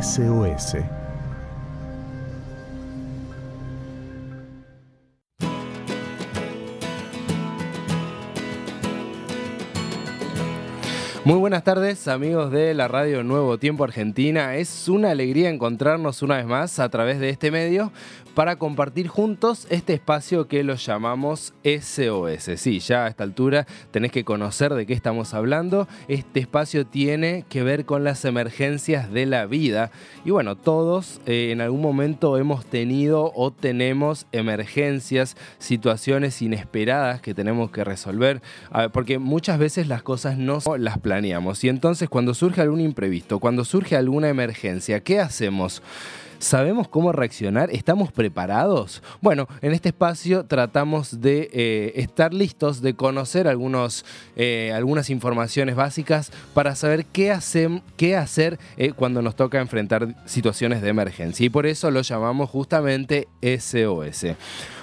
SOS. Muy buenas tardes amigos de la radio Nuevo Tiempo Argentina. Es una alegría encontrarnos una vez más a través de este medio para compartir juntos este espacio que lo llamamos SOS. Sí, ya a esta altura tenés que conocer de qué estamos hablando. Este espacio tiene que ver con las emergencias de la vida. Y bueno, todos eh, en algún momento hemos tenido o tenemos emergencias, situaciones inesperadas que tenemos que resolver, porque muchas veces las cosas no las planeamos. Y entonces cuando surge algún imprevisto, cuando surge alguna emergencia, ¿qué hacemos? ¿Sabemos cómo reaccionar? ¿Estamos preparados? Bueno, en este espacio tratamos de eh, estar listos, de conocer algunos, eh, algunas informaciones básicas para saber qué, qué hacer eh, cuando nos toca enfrentar situaciones de emergencia. Y por eso lo llamamos justamente SOS.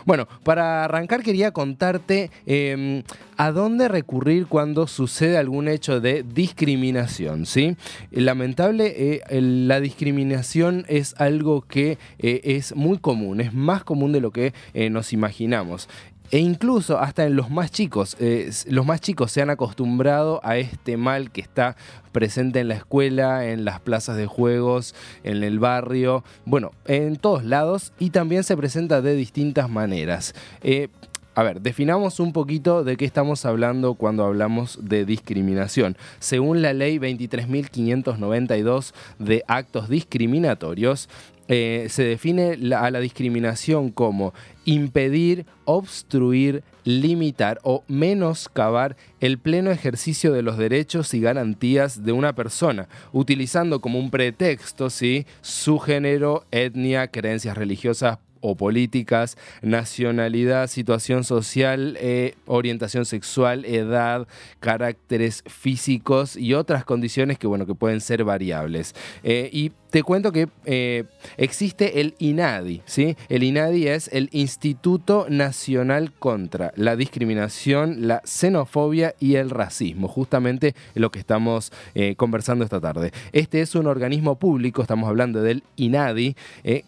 Bueno, para arrancar quería contarte em, a dónde recurrir cuando sucede algún hecho de discriminación, ¿sí? Lamentable, eh, la discriminación es algo que eh, es muy común, es más común de lo que eh, nos imaginamos. E incluso hasta en los más chicos, eh, los más chicos se han acostumbrado a este mal que está presente en la escuela, en las plazas de juegos, en el barrio, bueno, en todos lados y también se presenta de distintas maneras. Eh, a ver, definamos un poquito de qué estamos hablando cuando hablamos de discriminación. Según la ley 23.592 de actos discriminatorios, eh, se define a la discriminación como impedir, obstruir, limitar o menoscabar el pleno ejercicio de los derechos y garantías de una persona, utilizando como un pretexto ¿sí? su género, etnia, creencias religiosas, o políticas, nacionalidad, situación social, eh, orientación sexual, edad, caracteres físicos y otras condiciones que, bueno, que pueden ser variables. Eh, y te cuento que eh, existe el INADI, ¿sí? El INADI es el Instituto Nacional contra la Discriminación, la Xenofobia y el Racismo, justamente lo que estamos conversando esta tarde. Este es un organismo público, estamos hablando del INADI,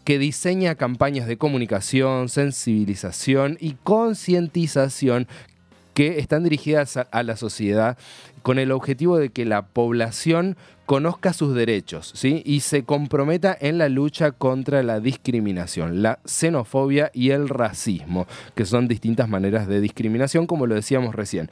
que diseña campañas de comunicación, sensibilización y concientización que están dirigidas a, la sociedad con el objetivo de que la población conozca sus derechos ¿sí? y se comprometa en la lucha contra la discriminación, la xenofobia y el racismo, que son distintas maneras de discriminación, como lo decíamos recién.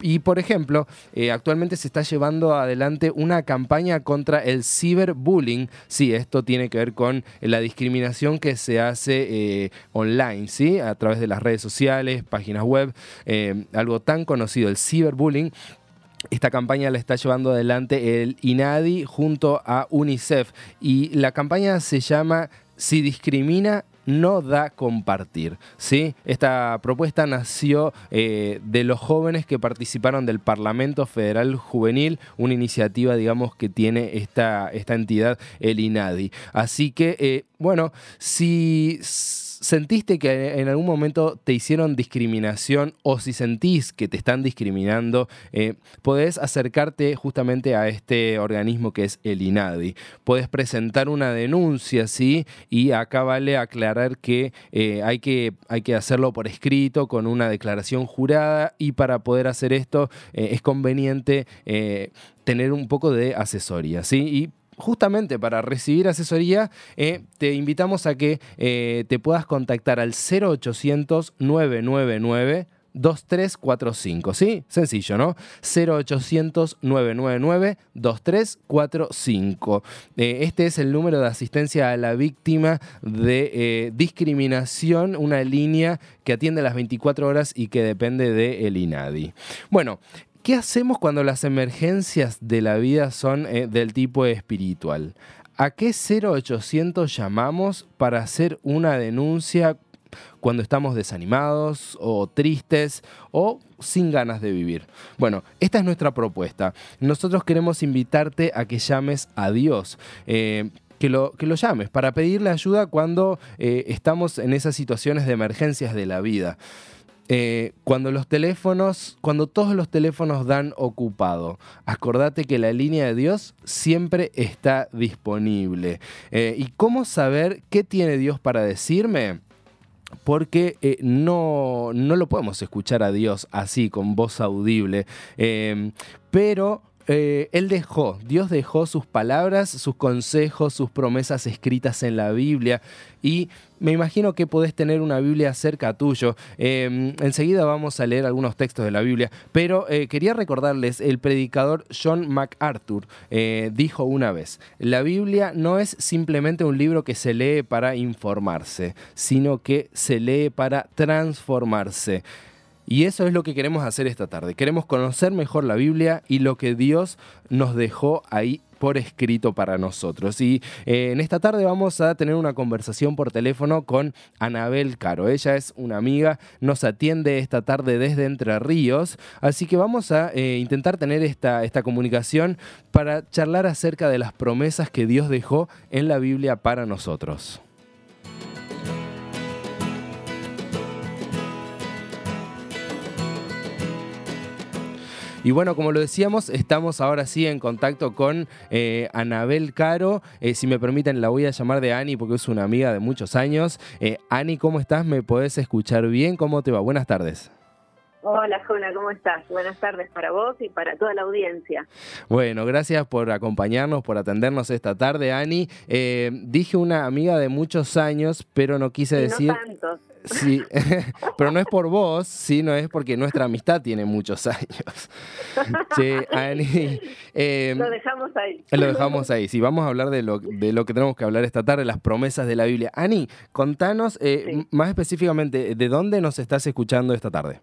Y por ejemplo, eh, actualmente se está llevando adelante una campaña contra el ciberbullying. Sí, esto tiene que ver con la discriminación que se hace eh, online, ¿sí? A través de las redes sociales, páginas web, eh, algo tan conocido, el ciberbullying. Esta campaña la está llevando adelante el INADI junto a UNICEF y la campaña se llama Si discrimina, no da compartir. ¿sí? Esta propuesta nació eh, de los jóvenes que participaron del Parlamento Federal Juvenil, una iniciativa, digamos, que tiene esta, esta entidad, el INADI. Así que, eh, bueno, si sentiste que en algún momento te hicieron discriminación o si sentís que te están discriminando, eh, podés acercarte justamente a este organismo que es el INADI. Podés presentar una denuncia, ¿sí? Y acá vale aclarar que, eh, hay, que hay que hacerlo por escrito, con una declaración jurada y para poder hacer esto eh, es conveniente tener un poco de asesoría, ¿sí? Y justamente para recibir asesoría, eh, te invitamos a que eh, te puedas contactar al 0800 999 2345, ¿sí? Sencillo, ¿no? 0800 999 2345. este es el número de asistencia a la víctima de eh, discriminación, una línea que atiende las 24 horas y que depende del el INADI. Bueno, ¿Qué hacemos cuando las emergencias de la vida son eh, del tipo espiritual? ¿A qué 0800 llamamos para hacer una denuncia cuando estamos desanimados o tristes o sin ganas de vivir. Bueno, esta es nuestra propuesta. Nosotros queremos invitarte a que llames a Dios. Eh, que lo, que lo llames para pedirle ayuda cuando eh, estamos en esas situaciones de emergencias de la vida. Eh, cuando los teléfonos, cuando todos los teléfonos dan ocupado, acordate que la línea de Dios siempre está disponible. Eh, ¿Y cómo saber qué tiene Dios para decirme? porque eh, no, no, lo podemos escuchar a Dios así, con voz audible, pero eh, él dejó, Dios dejó sus palabras, sus consejos, sus promesas escritas en la Biblia y me imagino que podés tener una Biblia cerca tuyo. Em, enseguida vamos a leer algunos textos de la Biblia, pero eh, quería recordarles, el predicador John MacArthur eh, dijo una vez, la Biblia no es simplemente un libro que se lee para informarse, sino que se lee para transformarse. Y eso es lo que queremos hacer esta tarde. Queremos conocer mejor la Biblia y lo que Dios nos dejó ahí por escrito para nosotros. Y eh, en esta tarde vamos a tener una conversación por teléfono con Anabel Caro. Ella es una amiga, nos atiende esta tarde desde Entre Ríos, así que vamos a eh, intentar tener esta, esta comunicación para charlar acerca de las promesas que Dios dejó en la Biblia para nosotros. Y bueno, como lo decíamos, estamos ahora sí en contacto con eh, Anabel Caro. Eh, si me permiten, la voy a llamar de Ani porque es una amiga de muchos años. Eh, Ani, ¿cómo estás? ¿Me podés escuchar bien? ¿Cómo te va? Buenas tardes. Hola, Jona, ¿cómo estás? Buenas tardes para vos y para toda la audiencia. Bueno, gracias por acompañarnos, por atendernos esta tarde, Ani. dije una amiga de muchos años, pero no quise decir... No tantos. Sí, pero no es por vos, sino es porque nuestra amistad tiene muchos años. Che, Ani. Em, lo dejamos ahí. Lo dejamos ahí. Sí, vamos a hablar de lo, de lo que tenemos que hablar esta tarde, las promesas de la Biblia. Ani, contanos eh, más específicamente, ¿de dónde nos estás escuchando esta tarde?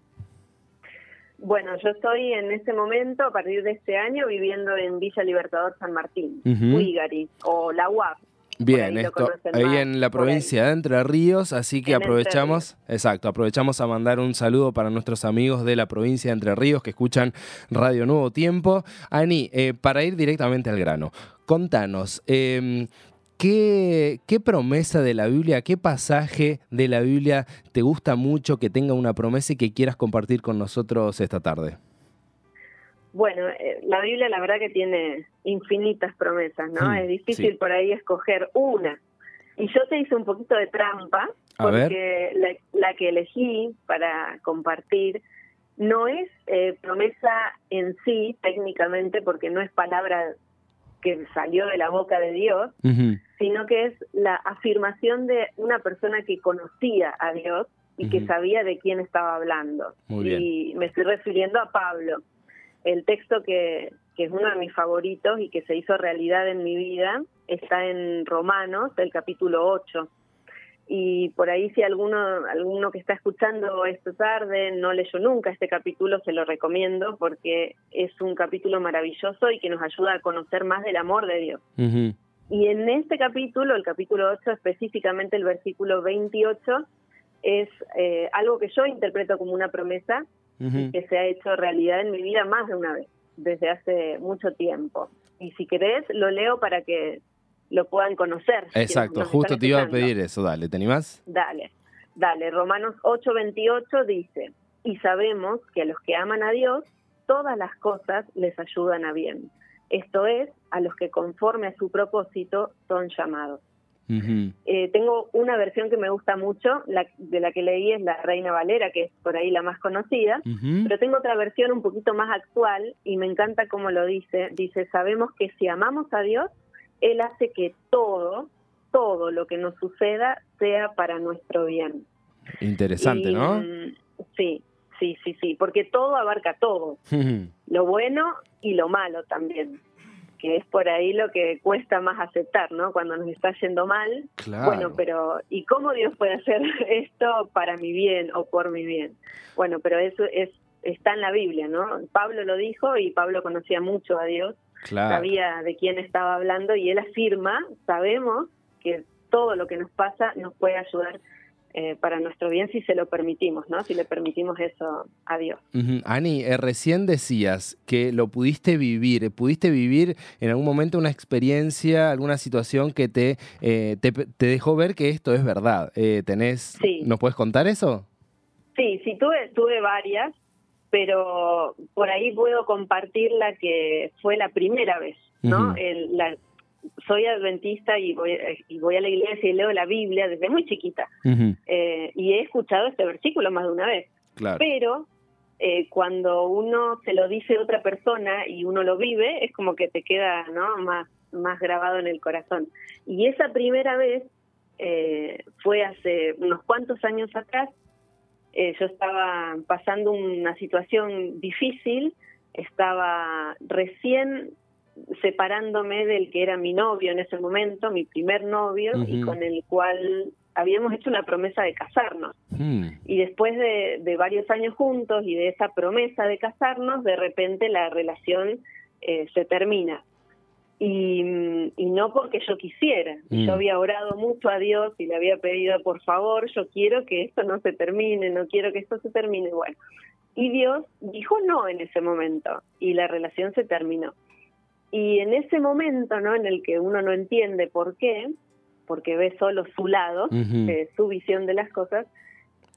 Bueno, yo estoy en este momento, a partir de este año, viviendo en Villa Libertador San Martín, uh o la UAP, Bien, esto ahí en la provincia de Entre Ríos, así que aprovechamos, exacto, aprovechamos a mandar un saludo para nuestros amigos de la provincia de Entre Ríos que escuchan Radio Nuevo Tiempo. Ani, eh, para ir directamente al grano, contanos, em, ¿qué, ¿qué promesa de la Biblia, qué pasaje de la Biblia te gusta mucho que tenga una promesa y que quieras compartir con nosotros esta tarde? Bueno, eh, la Biblia la verdad que tiene infinitas promesas, ¿no? es difícil por ahí escoger una. Y yo te hice un poquito de trampa, porque la, que elegí para compartir no es eh, promesa en sí, técnicamente, porque no es palabra que salió de la boca de Dios, sino que es la afirmación de una persona que conocía a Dios y que sabía de quién estaba hablando. y me estoy refiriendo a Pablo el texto que, que es uno de mis favoritos y que se hizo realidad en mi vida está en Romanos, el capítulo 8. Y por ahí si alguno, alguno que está escuchando esta tarde no leyó nunca este capítulo, se lo recomiendo porque es un capítulo maravilloso y que nos ayuda a conocer más del amor de Dios. Y en este capítulo, el capítulo 8, específicamente el versículo 28, es eh, algo que yo interpreto como una promesa que se ha hecho realidad en mi vida más de una vez, desde hace mucho tiempo. Y si querés, lo leo para que lo puedan conocer. Exacto, justo te iba a pedir eso, dale, ¿te animás? Dale, dale. Romanos 8:28 dice, y sabemos que a los que aman a Dios, todas las cosas les ayudan a bien. Esto es, a los que conforme a su propósito son llamados. Eh, tengo una versión que me gusta mucho, la, de la que leí es la Reina Valera, que es por ahí la más conocida, pero tengo otra versión un poquito más actual y me encanta cómo lo dice. Dice, sabemos que si amamos a Dios, Él hace que todo, todo lo que nos suceda sea para nuestro bien. Interesante, ¿no? Mm, sí, sí, sí, sí, porque todo abarca todo, lo bueno y lo malo también que es por ahí lo que cuesta más aceptar, ¿no? Cuando nos está yendo mal. Bueno, pero ¿y cómo Dios puede hacer esto para mi bien o por mi bien? Bueno, pero eso es está en la Biblia, ¿no? Pablo lo dijo y Pablo conocía mucho a Dios, sabía de quién estaba hablando y él afirma, sabemos que todo lo que nos pasa nos puede ayudar eh, para nuestro bien si se lo permitimos, ¿no? Si le permitimos eso a Dios. Ani, eh, recién decías que lo pudiste vivir, pudiste vivir en algún momento una experiencia, alguna situación que te, eh, te, dejó ver que esto es verdad. tenés, ¿Nos puedes contar eso? Sí, sí, tuve, tuve varias, pero por ahí puedo compartir la que fue la primera vez, ¿no? el, la, soy adventista y voy, y voy a la iglesia y leo la Biblia desde muy chiquita. Eh, y he escuchado este versículo más de una vez. Pero eh, cuando uno se lo dice a otra persona y uno lo vive, es como que te queda ¿no? más, más grabado en el corazón. Y esa primera vez eh, fue hace unos cuantos años atrás. yo estaba pasando una situación difícil, estaba recién separándome del que era mi novio en ese momento, mi primer novio, y con el cual habíamos hecho una promesa de casarnos. Hmm. Y después de, varios años juntos y de esa promesa de casarnos, de repente la relación eh, se termina. Y, no porque yo quisiera. Yo hmm. había orado mucho a Dios y le había pedido, por favor, yo quiero que esto no se termine, no quiero que esto se termine. Bueno, y Dios dijo no en ese momento y la relación se terminó. Y en ese momento, ¿no? En el que uno no entiende por qué, porque ve solo su lado, eh, su visión de las cosas,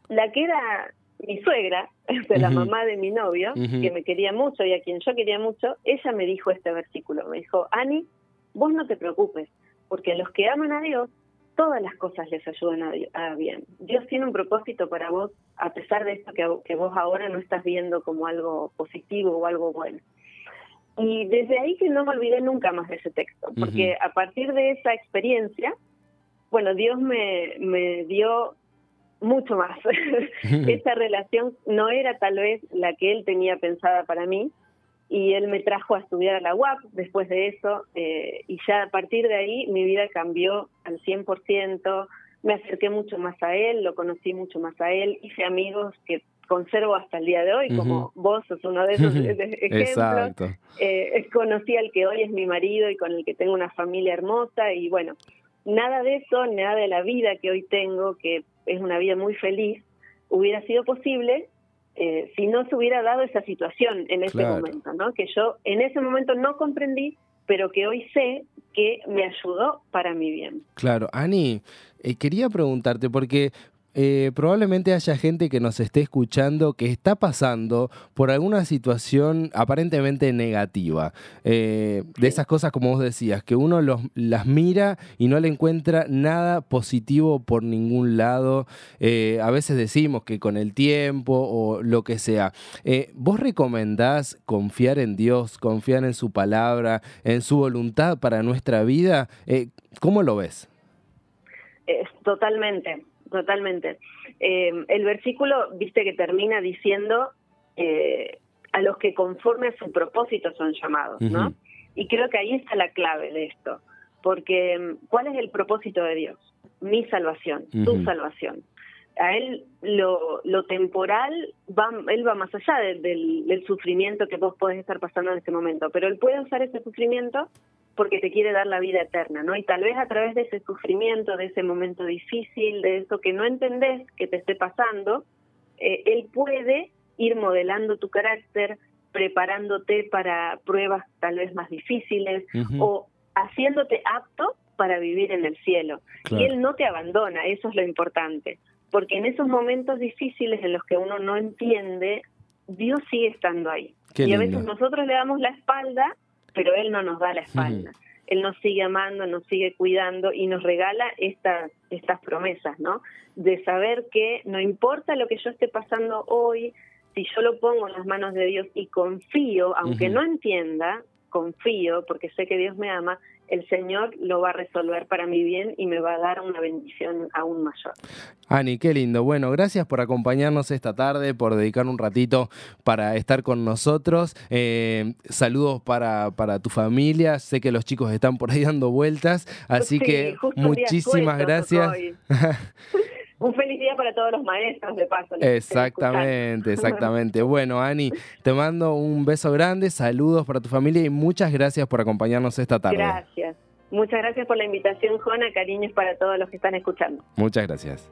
la que era mi suegra, la mamá de mi novio, que me quería mucho y a quien yo quería mucho, ella me dijo este versículo, me dijo, Ani, vos no te preocupes, porque los que aman a Dios, todas las cosas les ayudan a, bien. Dios tiene un propósito para vos, a pesar de esto que, que vos ahora no estás viendo como algo positivo o algo bueno. Y desde ahí que no me olvidé nunca más de ese texto, porque a partir de esa experiencia, bueno, Dios me, me dio mucho más. esa relación no era tal vez la que él tenía pensada para mí, y él me trajo a estudiar a la UAP después de eso, eh, y ya a partir de ahí mi vida cambió al 100%, me acerqué mucho más a él, lo conocí mucho más a él, hice amigos que conservo hasta el día de hoy, como vos sos uno de esos ejemplos. Eh, conocí al que hoy es mi marido y con el que tengo una familia hermosa y bueno, nada de eso, nada de la vida que hoy tengo, que es una vida muy feliz, hubiera sido posible eh, si no se hubiera dado esa situación en ese momento, ¿no? Que yo en ese momento no comprendí, pero que hoy sé que me ayudó para mi bien. Claro, Ani, eh, quería preguntarte, porque eh, probablemente haya gente que nos esté escuchando que está pasando por alguna situación aparentemente negativa. Eh, de esas cosas, como vos decías, que uno las mira y no le encuentra nada positivo por ningún lado. Eh, a veces decimos que con el tiempo o lo que sea. ¿Vos recomendás confiar en Dios, confiar en su palabra, en su voluntad para nuestra vida? ¿Cómo lo ves? totalmente totalmente. Eh, el versículo, viste que termina diciendo eh, a los que conforme a su propósito son llamados, ¿no? Y creo que ahí está la clave de esto, porque ¿cuál es el propósito de Dios? Mi salvación, tu salvación. A él lo, lo temporal, va, él va más allá del, del sufrimiento que vos podés estar pasando en este momento, pero él puede usar ese sufrimiento porque te quiere dar la vida eterna, ¿no? Y tal vez a través de ese sufrimiento, de ese momento difícil, de eso que no entendés que te esté pasando, eh, él puede ir modelando tu carácter, preparándote para pruebas tal vez más difíciles o haciéndote apto para vivir en el cielo. Y él no te abandona, eso es lo importante, porque en esos momentos difíciles en los que uno no entiende, Dios sigue estando ahí. y a veces nosotros le damos la espalda pero Él no nos da la espalda. Él nos sigue amando, nos sigue cuidando y nos regala estas, estas promesas, ¿no? De saber que no importa lo que yo esté pasando hoy, si yo lo pongo en las manos de Dios y confío, aunque no entienda, confío porque sé que Dios me ama, el Señor lo va a resolver para mi bien y me va a dar una bendición aún mayor. Ani, qué lindo. Bueno, gracias por acompañarnos esta tarde, por dedicar un ratito para estar con nosotros. Eh, saludos para, para tu familia. Sé que los chicos están por ahí dando vueltas, así que muchísimas gracias. un feliz día para todos los maestros de paso. Exactamente, exactamente. Bueno, Ani, te mando un beso grande, saludos para tu familia y muchas gracias por acompañarnos esta tarde. Gracias. Muchas gracias por la invitación, Jona. Cariños para todos los que están escuchando. Muchas gracias.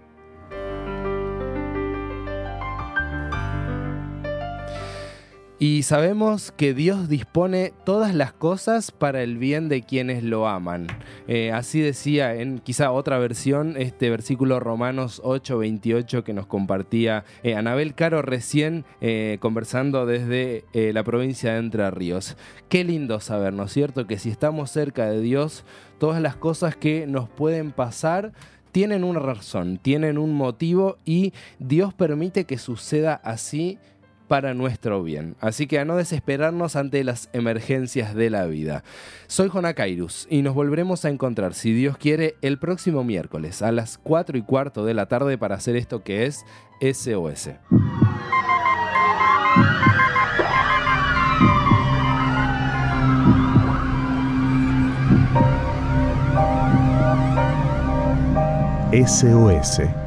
Y sabemos que Dios dispone todas las cosas para el bien de quienes lo aman. Eh, así decía en quizá otra versión este versículo Romanos 8, 28 que nos compartía eh, Anabel Caro recién eh, conversando desde la provincia de Entre Ríos. Qué lindo saber, ¿no es cierto? Que si estamos cerca de Dios, todas las cosas que nos pueden pasar tienen una razón, tienen un motivo y Dios permite que suceda así para nuestro bien. Así que a no desesperarnos ante las emergencias de la vida. Soy Jona Kairus y nos volveremos a encontrar, si Dios quiere, el próximo miércoles a las 4 y cuarto de la tarde para hacer esto que es SOS. SOS